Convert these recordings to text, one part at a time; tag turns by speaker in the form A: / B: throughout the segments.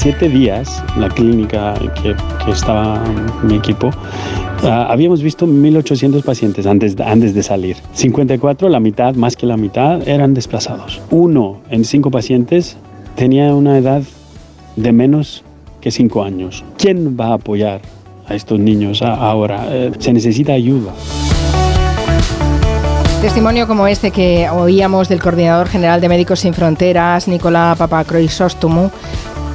A: siete días, la clínica que, que estaba mi equipo, ah, habíamos visto 1.800 pacientes antes, antes de salir. 54, la mitad, más que la mitad, eran desplazados. Uno en cinco pacientes tenía una edad de menos que cinco años. ¿Quién va a apoyar a estos niños ahora? Eh, se necesita ayuda.
B: Testimonio como este que oíamos del coordinador general de Médicos Sin Fronteras, Nicolás Papacroisóstomo,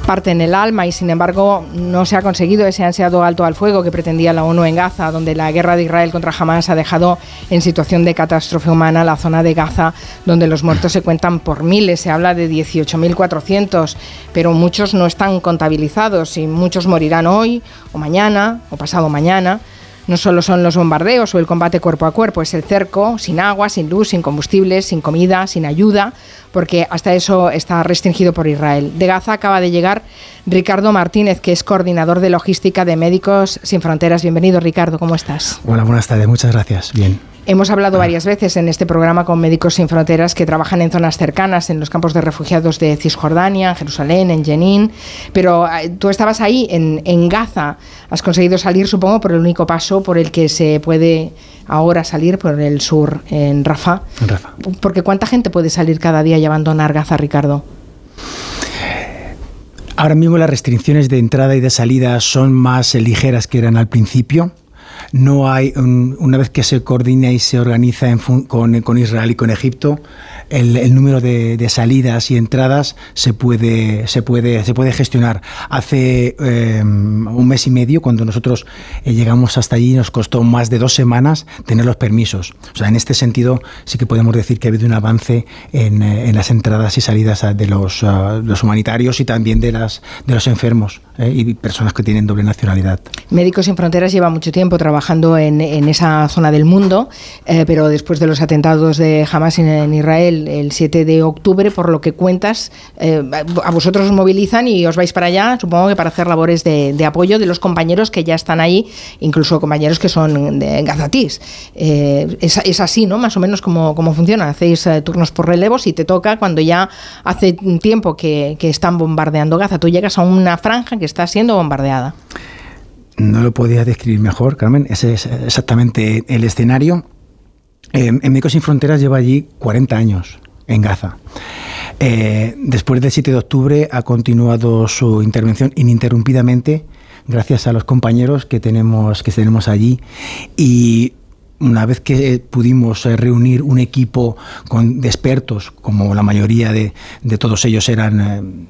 B: parte en el alma y sin embargo no se ha conseguido ese ansiado alto al fuego que pretendía la ONU en Gaza, donde la guerra de Israel contra Hamas ha dejado en situación de catástrofe humana la zona de Gaza, donde los muertos se cuentan por miles, se habla de 18.400, pero muchos no están contabilizados y muchos morirán hoy o mañana o pasado mañana. No solo son los bombardeos o el combate cuerpo a cuerpo, es el cerco, sin agua, sin luz, sin combustibles, sin comida, sin ayuda, porque hasta eso está restringido por Israel. De Gaza acaba de llegar Ricardo Martínez, que es coordinador de logística de Médicos Sin Fronteras. Bienvenido, Ricardo, ¿cómo estás?
C: Hola, buenas tardes, muchas gracias. Bien.
B: Hemos hablado varias veces en este programa con Médicos Sin Fronteras que trabajan en zonas cercanas, en los campos de refugiados de Cisjordania, en Jerusalén, en Jenin, pero eh, tú estabas ahí en, Gaza, has conseguido salir, supongo, por el único paso por el que se puede ahora salir, por el sur, en Rafah. En Rafah. Porque ¿cuánta gente puede salir cada día y abandonar Gaza, Ricardo?
C: Ahora mismo las restricciones de entrada y de salida son más ligeras que eran al principio no hay, una vez que se coordina y se organiza con, Israel y con Egipto, el, número de, salidas y entradas se puede, se puede, se puede gestionar. Hace em, un mes y medio, cuando nosotros eh, llegamos hasta allí, nos costó más de dos semanas tener los permisos. O sea, en este sentido sí que podemos decir que ha habido un avance en, eh, las entradas y salidas de los, ah, los, humanitarios y también de, las, de los enfermos eh, y personas que tienen doble nacionalidad.
B: Médicos Sin Fronteras lleva mucho tiempo trabajando en, esa zona del mundo, pero después de los atentados de Hamas en Israel, el, 7 de octubre, por lo que cuentas, eh, a vosotros os movilizan y os vais para allá, supongo que para hacer labores de, apoyo de los compañeros que ya están ahí, incluso compañeros que son de gazatís. Eh, es, así, ¿no? Más o menos como, funciona. Hacéis eh, turnos por relevos y te toca cuando ya hace tiempo que, están bombardeando Gaza. Tú llegas a una franja que está siendo bombardeada.
C: No lo podía describir mejor, Carmen. Ese es exactamente el escenario. Eh, en Médicos Sin Fronteras lleva allí 40 años, en Gaza. Eh, después del 7 de octubre ha continuado su intervención ininterrumpidamente gracias a los compañeros que tenemos, que tenemos allí y una vez que pudimos eh, reunir un equipo con, de expertos, como la mayoría de, todos ellos eran,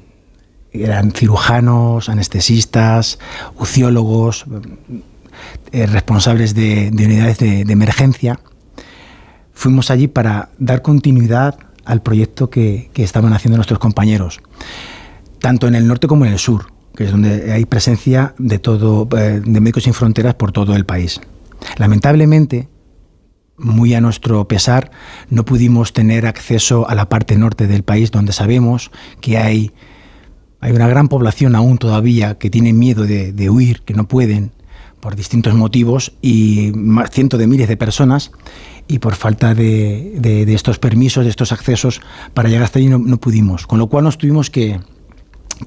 C: eran cirujanos, anestesistas, uciólogos, responsables de, unidades de emergencia, fuimos allí para dar continuidad al proyecto que, estaban haciendo nuestros compañeros, tanto en el norte como en el sur, que es donde hay presencia de, todo, eh, de Médicos Sin Fronteras por todo el país. Lamentablemente, muy a nuestro pesar, no pudimos tener acceso a la parte norte del país, donde sabemos que hay, hay una gran población aún todavía que tiene miedo de, de huir, que no pueden por distintos motivos, y cientos de miles de personas y por falta de, estos permisos, de estos accesos para llegar hasta allí no, pudimos. Con lo cual nos tuvimos que,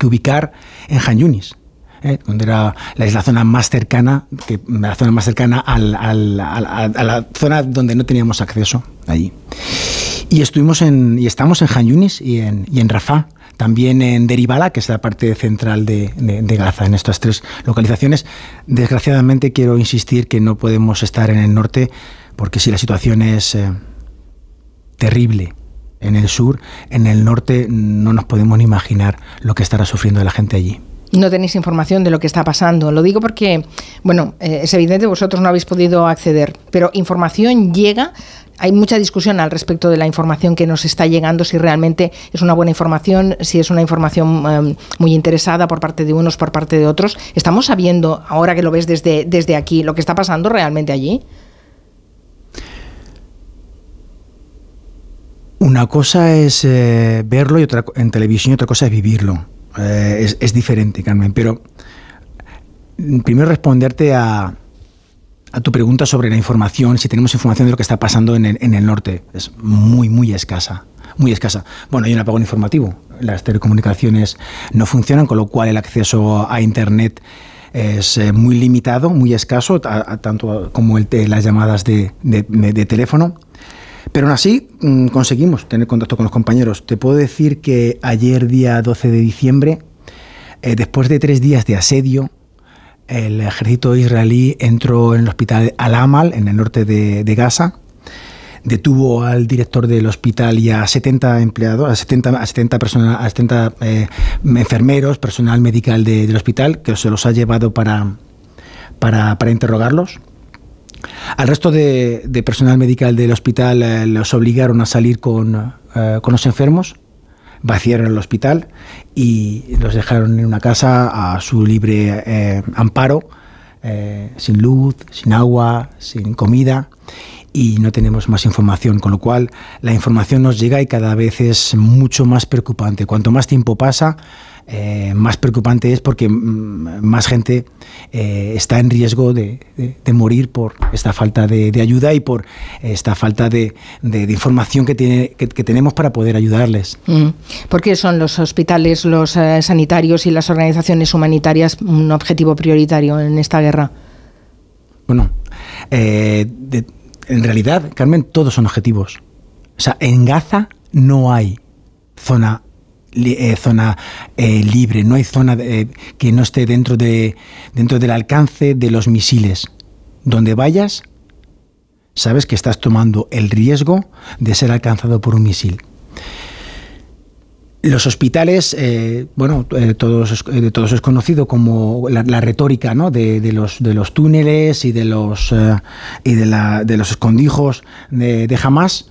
C: ubicar en Han Yunis, ¿eh? donde era la, zona más cercana, que, la zona más cercana a la zona donde no teníamos acceso allí. Y estuvimos en, y estamos en Han Yunis y en, y en Rafah, también en Deribala, que es la parte central de, Gaza, en estas tres localizaciones. Desgraciadamente quiero insistir que no podemos estar en el norte porque si la situación es eh, terrible en el sur, en el norte no nos podemos ni imaginar lo que estará sufriendo la gente allí.
B: No tenéis información de lo que está pasando. Lo digo porque, bueno, eh, es evidente, vosotros no habéis podido acceder, pero información llega hay mucha discusión al respecto de la información que nos está llegando, si realmente es una buena información, si es una información em, muy interesada por parte de unos, por parte de otros. ¿Estamos sabiendo, ahora que lo ves desde, desde aquí, lo que está pasando realmente allí?
C: Una cosa es eh, verlo y otra en televisión y otra cosa es vivirlo. Eh, es, diferente, Carmen. Pero mm, primero responderte a, tu pregunta sobre la información, si tenemos información de lo que está pasando en el, en el norte. Es muy, muy escasa. Muy escasa. Bueno, hay un apagón informativo. las telecomunicaciones no funcionan, con lo cual el acceso a Internet es eh, muy limitado, muy escaso, tanto como el las llamadas de, teléfono. Pero aún así mm, conseguimos tener contacto con los compañeros. Te puedo decir que ayer, día 12 de diciembre, eh, después de tres días de asedio, el ejército israelí entró en el hospital Al-Amal, en el norte de, Gaza, detuvo al director del hospital y a 70 empleados, a 70, a 70, personas, a 70 eh, enfermeros, personal medical del hospital, que se los ha llevado para, para, interrogarlos. Al resto de, personal medical del hospital eh, los obligaron a salir con, eh, con los enfermos vaciaron el hospital y los dejaron en una casa a su libre eh, amparo, sin luz, sin agua, sin comida y no tenemos más información, con lo cual la información nos llega y cada vez es mucho más preocupante. Cuanto más tiempo pasa, eh, más preocupante es porque mm, más gente eh, está en riesgo de, morir por esta falta de, ayuda y por esta falta de, información que, tiene, que, tenemos para poder ayudarles.
B: Mm. ¿Por qué son los hospitales, los eh, sanitarios y las organizaciones humanitarias un objetivo prioritario en esta guerra?
C: Bueno, en realidad, Carmen, todos son objetivos. O sea, en Gaza no hay zona eh, zona eh, libre, no hay zona eh, que no esté dentro, de, dentro del alcance de los misiles. Donde vayas, sabes que estás tomando el riesgo de ser alcanzado por un misil. Los hospitales, bueno, todos, de todos es conocido como la, retórica ¿no? de, los, de los túneles y de los, y de, la, de los escondijos de, de Hamas.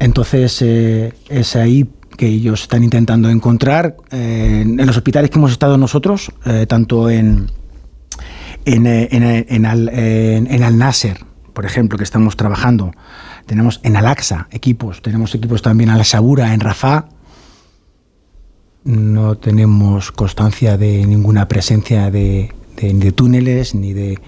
C: Entonces es ahí que ellos están intentando encontrar eh, en los hospitales que hemos estado nosotros, eh, tanto en, en, eh, en, Al, en, Al Nasser, por ejemplo, que estamos trabajando. Tenemos en Al-Aqsa equipos, tenemos equipos también en Al-Sabura, en Rafah. No tenemos constancia de ninguna presencia de, de túneles ni de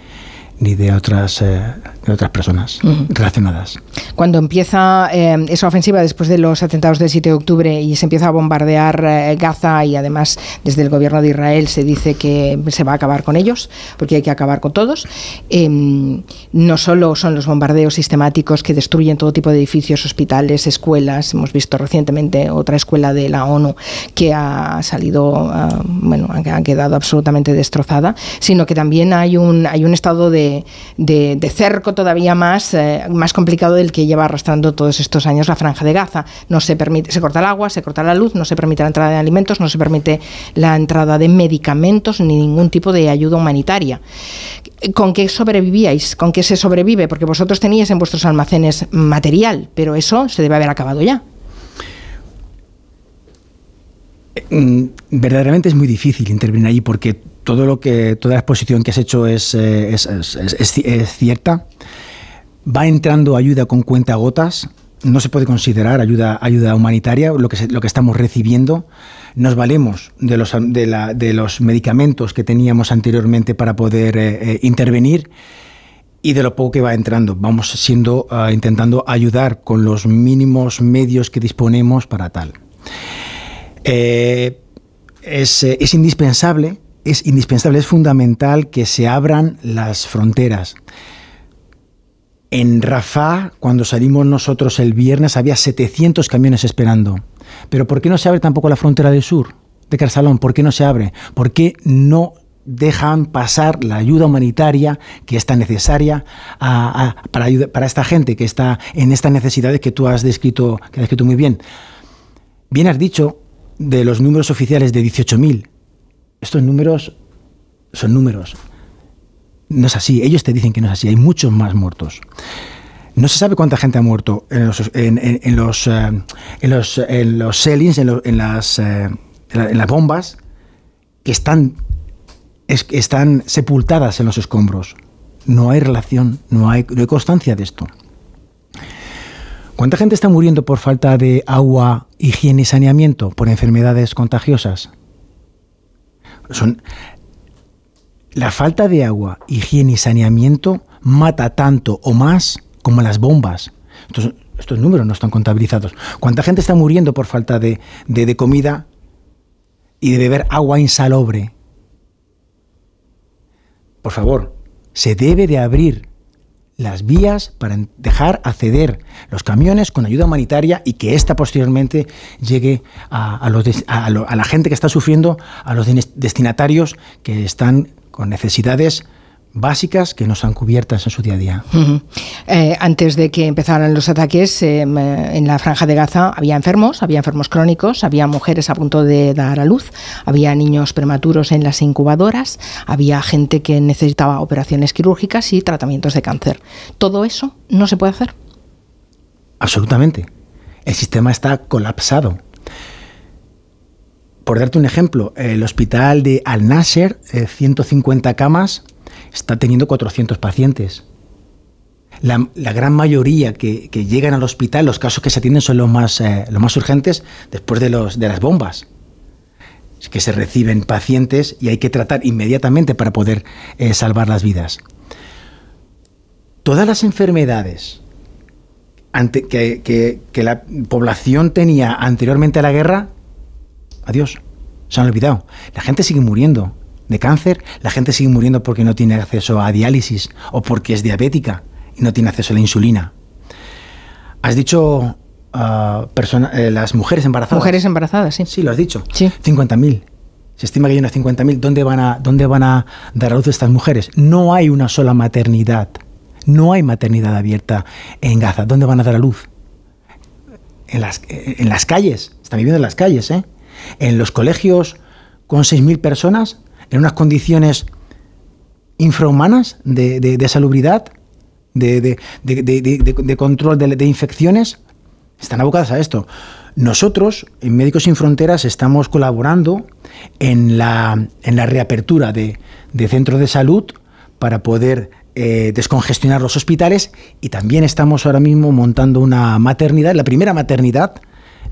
C: ni de otras, eh, de otras personas relacionadas.
B: Cuando empieza eh, esa ofensiva después de los atentados del 7 de octubre y se empieza a bombardear eh, Gaza y además desde el gobierno de Israel se dice que se va a acabar con ellos, porque hay que acabar con todos, em, no solo son los bombardeos sistemáticos que destruyen todo tipo de edificios, hospitales, escuelas, hemos visto recientemente otra escuela de la ONU que ha salido, ah, bueno, ha quedado absolutamente destrozada, sino que también hay un, hay un estado de de, cerco todavía más, eh, más complicado del que lleva arrastrando todos estos años la franja de Gaza. No se permite, se corta el agua, se corta la luz, no se permite la entrada de alimentos, no se permite la entrada de medicamentos ni ningún tipo de ayuda humanitaria. ¿Con qué sobrevivíais? ¿Con qué se sobrevive? Porque vosotros teníais en vuestros almacenes material, pero eso se debe haber acabado ya.
C: Mm, verdaderamente es muy difícil intervenir allí porque todo lo que, toda la exposición que has hecho es, eh, es, cierta. Va entrando ayuda con cuentagotas. No se puede considerar ayuda, ayuda humanitaria lo que, lo que estamos recibiendo. Nos valemos de los, de, los medicamentos que teníamos anteriormente para poder eh, eh, intervenir y de lo poco que va entrando. Vamos siendo, ah, intentando ayudar con los mínimos medios que disponemos para tal. es, es indispensable es indispensable, es fundamental que se abran las fronteras. En Rafah, cuando salimos nosotros el viernes, había 700 camiones esperando. Pero ¿por qué no se abre tampoco la frontera del sur de Carsalón? ¿Por qué no se abre? ¿Por qué no dejan pasar la ayuda humanitaria que está necesaria para, para esta gente que está en estas necesidades que tú has descrito, que has descrito muy bien? Bien has dicho de los números oficiales de 18.000 estos números son números. No es así. Ellos te dicen que no es así. Hay muchos más muertos. No se sabe cuánta gente ha muerto en los, en, en, los, eh, en los, en los sellings, en, las, eh, en, las bombas, que están, están sepultadas en los escombros. No hay relación, no hay, no hay constancia de esto. ¿Cuánta gente está muriendo por falta de agua, higiene y saneamiento, por enfermedades contagiosas? Son la falta de agua, higiene y saneamiento mata tanto o más como las bombas. Estos números no están contabilizados. ¿Cuánta gente está muriendo por falta de, de comida y de beber agua insalobre? Por favor, se debe de abrir las vías para dejar acceder los camiones con ayuda humanitaria y que ésta posteriormente llegue a, la gente que está sufriendo, a los destinatarios que están con necesidades básicas que no están cubiertas en su día a día.
B: Eh, antes de que empezaran los ataques eh, en la franja de Gaza había enfermos, había enfermos crónicos, había mujeres a punto de dar a luz, había niños prematuros en las incubadoras, había gente que necesitaba operaciones quirúrgicas y tratamientos de cáncer. ¿Todo eso no se puede hacer?
C: Absolutamente. El sistema está colapsado. Por darte un ejemplo, el hospital de Al-Nasser, 150 eh, camas, está teniendo 400 pacientes. La, gran mayoría que, llegan al hospital, los casos que se atienden son los más, eh, los más urgentes después de, los, de las bombas. Es que se reciben pacientes y hay que tratar inmediatamente para poder eh, salvar las vidas. Todas las enfermedades que, que la población tenía anteriormente a la guerra, adiós, se han olvidado. La gente sigue muriendo de cáncer, la gente sigue muriendo porque no tiene acceso a diálisis o porque es diabética y no tiene acceso a la insulina. Has dicho uh, las mujeres embarazadas.
B: Mujeres embarazadas, sí.
C: Sí, lo has dicho.
B: Sí.
C: 50.000. Se estima que hay unas 50.000. ¿Dónde, van a, ¿Dónde van a dar a luz estas mujeres? No hay una sola maternidad. No hay maternidad abierta en Gaza. ¿Dónde van a dar a luz? En las, en las calles. Están viviendo en las calles, ¿eh? En los colegios con 6.000 personas en unas condiciones infrahumanas de, salubridad, de, control de, infecciones, están abocadas a esto. Nosotros, en Médicos Sin Fronteras, estamos colaborando en la, reapertura de, centros de salud para poder eh, descongestionar los hospitales y también estamos ahora mismo montando una maternidad, la primera maternidad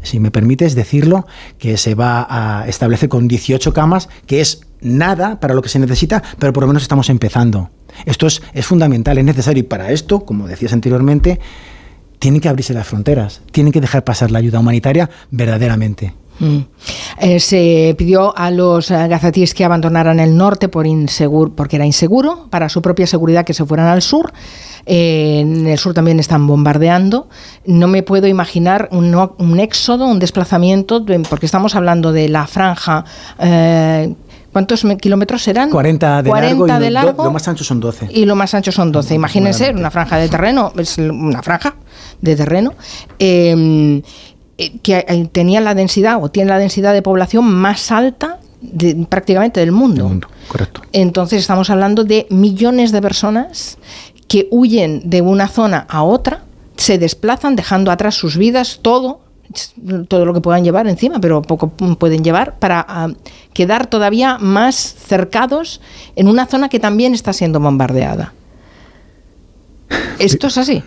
C: si me permites decirlo, que se va a establecer con 18 camas, que es nada para lo que se necesita, pero por lo menos estamos empezando. Esto es, es fundamental, es necesario y para esto, como decías anteriormente, tienen que abrirse las fronteras, tienen que dejar pasar la ayuda humanitaria verdaderamente. Mm.
B: Eh, se pidió a los eh, gazatíes que abandonaran el norte por inseguro, porque era inseguro, para su propia seguridad que se fueran al sur. Eh, en el sur también están bombardeando. No me puedo imaginar un, éxodo, un desplazamiento, porque estamos hablando de la franja. ¿Cuántos kilómetros serán?
C: 40 de 40 largo. De lo más ancho son 12.
B: Y lo más ancho son 12. Imagínense una franja de terreno, es una franja de terreno. Eh, que tenía la densidad o tiene la densidad de población más alta de, prácticamente del mundo.
C: Correcto.
B: Entonces estamos hablando de millones de personas que huyen de una zona a otra, se desplazan dejando atrás sus vidas, todo, todo lo que puedan llevar encima, pero poco pueden llevar, para ah, quedar todavía más cercados en una zona que también está siendo bombardeada. ¿Esto es así?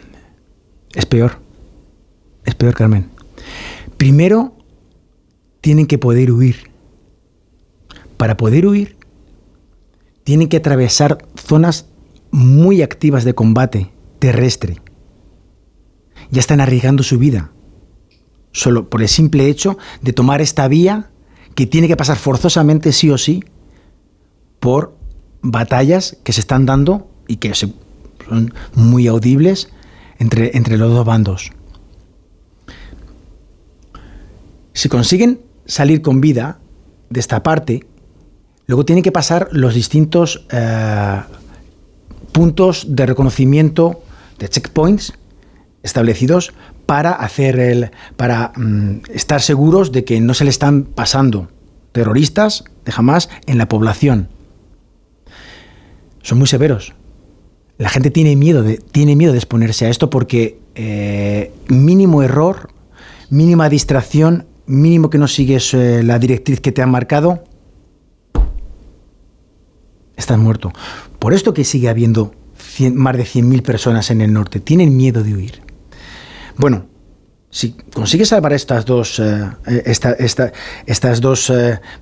C: Es peor. Es peor, Carmen. Primero, tienen que poder huir. Para poder huir, tienen que atravesar zonas muy activas de combate terrestre. Ya están arriesgando su vida, solo por el simple hecho de tomar esta vía que tiene que pasar forzosamente sí o sí por batallas que se están dando y que son muy audibles entre, entre los dos bandos. Si consiguen salir con vida de esta parte, luego tienen que pasar los distintos eh, puntos de reconocimiento de checkpoints establecidos para hacer el, para mm, estar seguros de que no se le están pasando terroristas de jamás en la población. Son muy severos. La gente tiene miedo de, tiene miedo de exponerse a esto porque eh, mínimo error, mínima distracción mínimo que no sigues eh, la directriz que te han marcado, estás muerto. Por esto que sigue habiendo más de 100.000 personas en el norte, tienen miedo de huir. Bueno, si consigues salvar estas dos, eh, eh, estas dos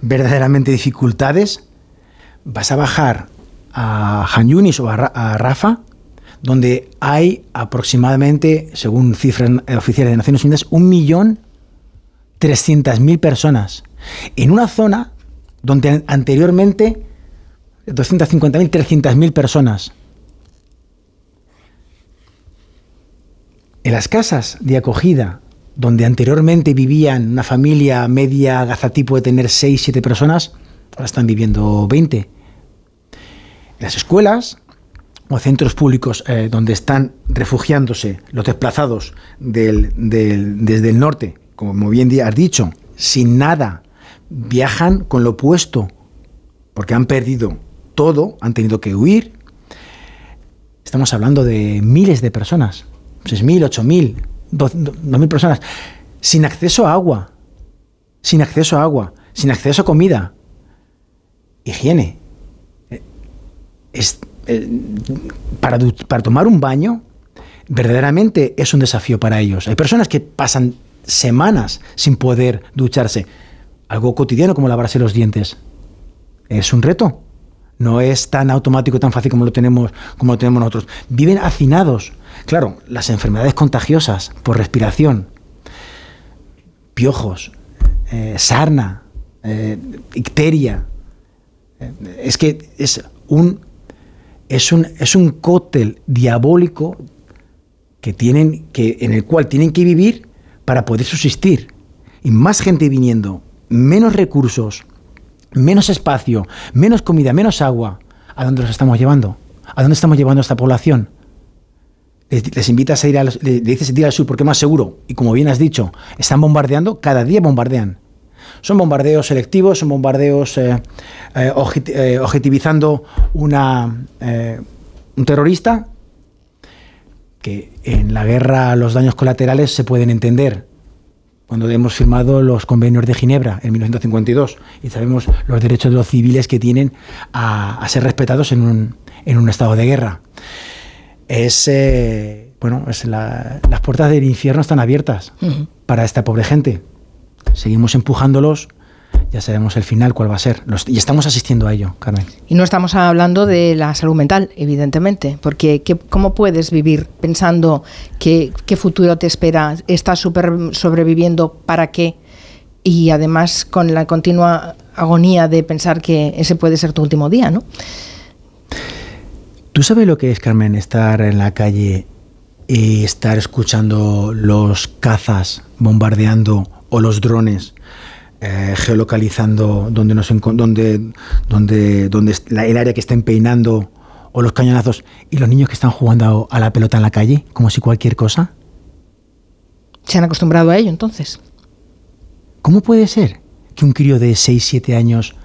C: verdaderamente dificultades, vas a bajar a Han Yunis o a, Rafa, donde hay aproximadamente, según cifras oficiales de Naciones Unidas, un millón mil personas. En una zona donde anteriormente 250.000, 300.000 personas. En las casas de acogida, donde anteriormente vivían una familia media gazatipo de tener 6, 7 personas, ahora están viviendo 20. En las escuelas o centros públicos eh, donde están refugiándose los desplazados desde el norte, como bien has dicho, sin nada, viajan con lo opuesto, porque han perdido todo, han tenido que huir. Estamos hablando de miles de personas, 6.000, 8.000, 2.000 personas, sin acceso a agua, sin acceso a agua, sin acceso a comida, higiene. Eh, es, eh, para, para tomar un baño, verdaderamente es un desafío para ellos. Hay personas que pasan semanas sin poder ducharse. Algo cotidiano como lavarse los dientes. Es un reto no es tan automático, tan fácil como lo tenemos, como lo tenemos nosotros. Viven hacinados. Claro, las enfermedades contagiosas por respiración, piojos, eh, sarna, eh, icteria. Eh, es que es un, es un, es un cóctel diabólico que tienen, que, en el cual tienen que vivir para poder subsistir. Y más gente viniendo, menos recursos, menos espacio, menos comida, menos agua, ¿a dónde los estamos llevando? ¿A dónde estamos llevando a esta población? Les, invitas a ir al, le dices ir al sur porque es más seguro. Y como bien has dicho, están bombardeando, cada día bombardean. Son bombardeos selectivos, son bombardeos eh, eh, eh, objetivizando una, un terrorista que en la guerra los daños colaterales se pueden entender cuando hemos firmado los convenios de Ginebra en 1952 y sabemos los derechos de los civiles que tienen a, ser respetados en un, en un, estado de guerra. Es, eh, bueno, es las puertas del infierno están abiertas para esta pobre gente. Seguimos empujándolos ya sabemos el final cuál va a ser. Y estamos asistiendo a ello, Carmen.
B: Y no estamos hablando de la salud mental, evidentemente, porque ¿cómo puedes vivir pensando que, qué futuro te espera? ¿Estás super sobreviviendo para qué? Y además con la continua agonía de pensar que ese puede ser tu último día, ¿no?
C: ¿Tú sabes lo que es, Carmen, estar en la calle y estar escuchando los cazas bombardeando o los drones eh, geolocalizando donde nos donde, donde, donde el área que está peinando o los cañonazos y los niños que están jugando a la pelota en la calle, como si cualquier cosa?
B: ¿Se han acostumbrado a ello entonces?
C: ¿Cómo puede ser que un crío de 6, 7 años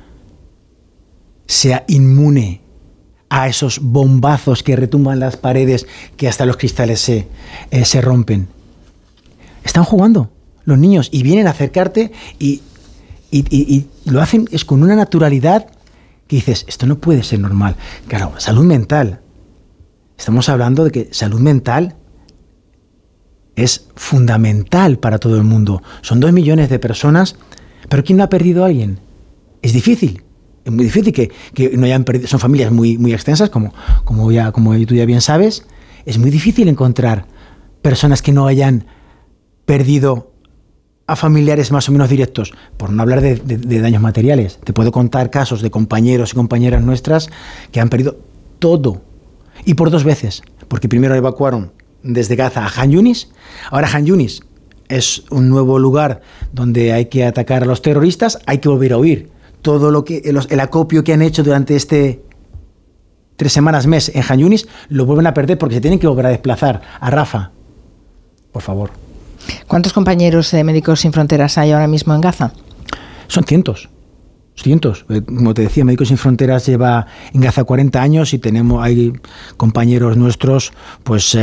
C: sea inmune a esos bombazos que retumban las paredes, que hasta los cristales se, eh, se rompen? Están jugando los niños y vienen a acercarte y y, lo hacen es con una naturalidad que dices, esto no puede ser normal. Claro, salud mental. Estamos hablando de que salud mental es fundamental para todo el mundo. Son dos millones de personas, pero ¿quién no ha perdido a alguien? Es difícil. Es muy difícil que, no hayan perdido. Son familias muy, muy extensas, como, como, ya, como tú ya bien sabes. Es muy difícil encontrar personas que no hayan perdido a familiares más o menos directos, por no hablar de, daños materiales. Te puedo contar casos de compañeros y compañeras nuestras que han perdido todo. Y por dos veces. Porque primero evacuaron desde Gaza a Han Yunis. Ahora Han Yunis es un nuevo lugar donde hay que atacar a los terroristas. Hay que volver a huir. Todo lo que el, acopio que han hecho durante este tres semanas, mes en Han Yunis, lo vuelven a perder porque se tienen que volver a desplazar a Rafa. Por favor.
B: ¿Cuántos compañeros de Médicos Sin Fronteras hay ahora mismo en Gaza?
C: Son cientos cientos. Eh, como te decía, Médicos Sin Fronteras lleva en Gaza 40 años y tenemos, hay compañeros nuestros, pues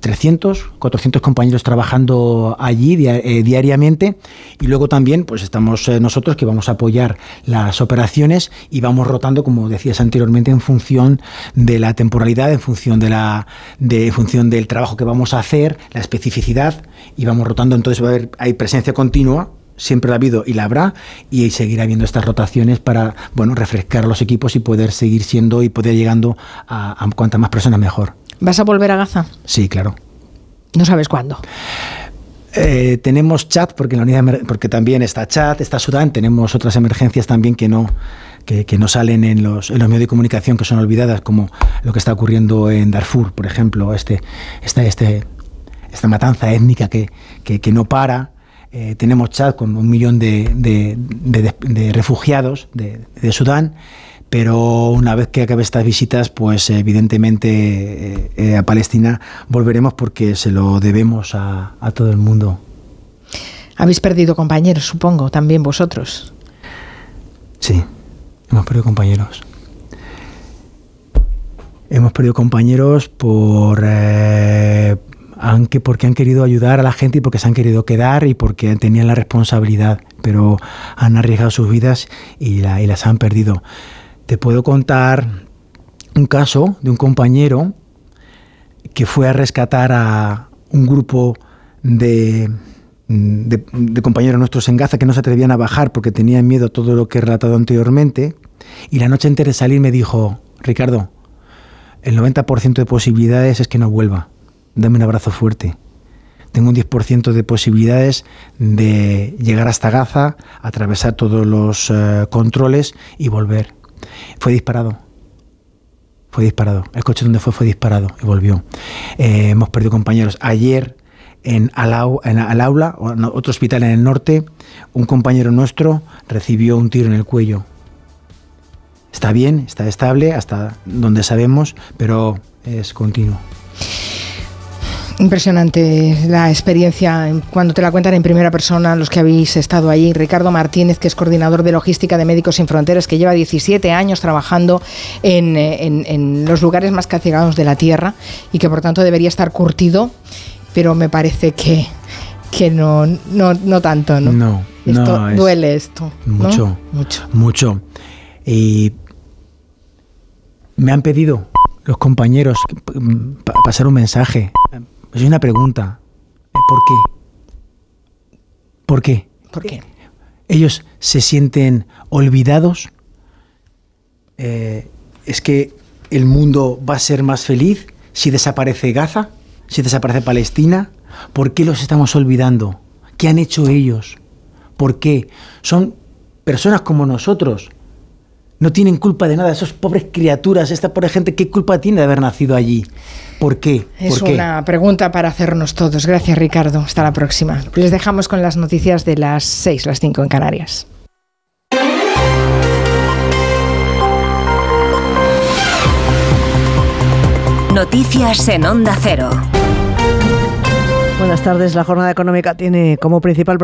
C: 300, eh, 400 compañeros trabajando allí eh, diariamente y luego también pues estamos nosotros que vamos a apoyar las operaciones y vamos rotando, como decías anteriormente, en función de la temporalidad, en función de la de, en función del trabajo que vamos a hacer, la especificidad y vamos rotando, entonces va a haber hay presencia continua siempre la ha habido y la habrá y seguirá habiendo estas rotaciones para bueno refrescar los equipos y poder seguir siendo y poder llegando a, a cuantas más personas mejor.
B: ¿Vas a volver a Gaza?
C: Sí, claro.
B: No sabes cuándo.
C: Eh, tenemos chat, porque, la unidad, porque también está chat, está Sudán, tenemos otras emergencias también que no, que, que, no salen en los, en los medios de comunicación, que son olvidadas, como lo que está ocurriendo en Darfur, por ejemplo, este, este, este, esta matanza étnica que, que, que no para. Eh, tenemos chat con un millón de, de, de, de refugiados de, Sudán pero una vez que acabe estas visitas, pues evidentemente eh, eh, a Palestina volveremos porque se lo debemos a, a, todo el mundo.
B: Habéis perdido compañeros, supongo, también vosotros.
C: Sí, hemos perdido compañeros. Hemos perdido compañeros por... Eh, aunque porque han querido ayudar a la gente y porque se han querido quedar y porque tenían la responsabilidad, pero han arriesgado sus vidas y, la, y las han perdido. Te puedo contar un caso de un compañero que fue a rescatar a un grupo de, compañeros nuestros en Gaza que no se atrevían a bajar porque tenían miedo a todo lo que he relatado anteriormente. Y la noche antes de salir me dijo, Ricardo, el 90% de posibilidades es que no vuelva. Dame un abrazo fuerte. Tengo un 10% de posibilidades de llegar hasta Gaza, atravesar todos los uh, controles y volver. Fue disparado. Fue disparado. El coche donde fue fue disparado y volvió. Eh, hemos perdido compañeros. Ayer en, Alau, en otro hospital en el norte, un compañero nuestro recibió un tiro en el cuello. Está bien, está estable hasta donde sabemos, pero es continuo.
B: Impresionante la experiencia cuando te la cuentan en primera persona los que habéis estado allí. Ricardo Martínez, que es coordinador de logística de Médicos Sin Fronteras, que lleva 17 años trabajando en, en, en los lugares más castigados de la Tierra y que por tanto debería estar curtido, pero me parece que, que no, no, no tanto, ¿no?
C: No,
B: esto,
C: no
B: duele esto.
C: Mucho,
B: ¿no? mucho.
C: Mucho. Y me han pedido los compañeros pasar un mensaje. Es una pregunta. ¿Por qué? ¿Por qué?
B: ¿Por qué?
C: Ellos se sienten olvidados. Eh, es que el mundo va a ser más feliz si desaparece Gaza, si desaparece Palestina. ¿Por qué los estamos olvidando? ¿Qué han hecho ellos? ¿Por qué? Son personas como nosotros. No tienen culpa de nada, esas pobres criaturas, esta pobre gente, ¿qué culpa tiene de haber nacido allí? ¿Por qué?
B: Es
C: ¿Por
B: una pregunta para hacernos todos. Gracias, Ricardo. Hasta la próxima. Les dejamos con las noticias de las 6, las 5 en Canarias.
D: Noticias en Onda Cero.
E: Buenas tardes. La jornada económica tiene como principal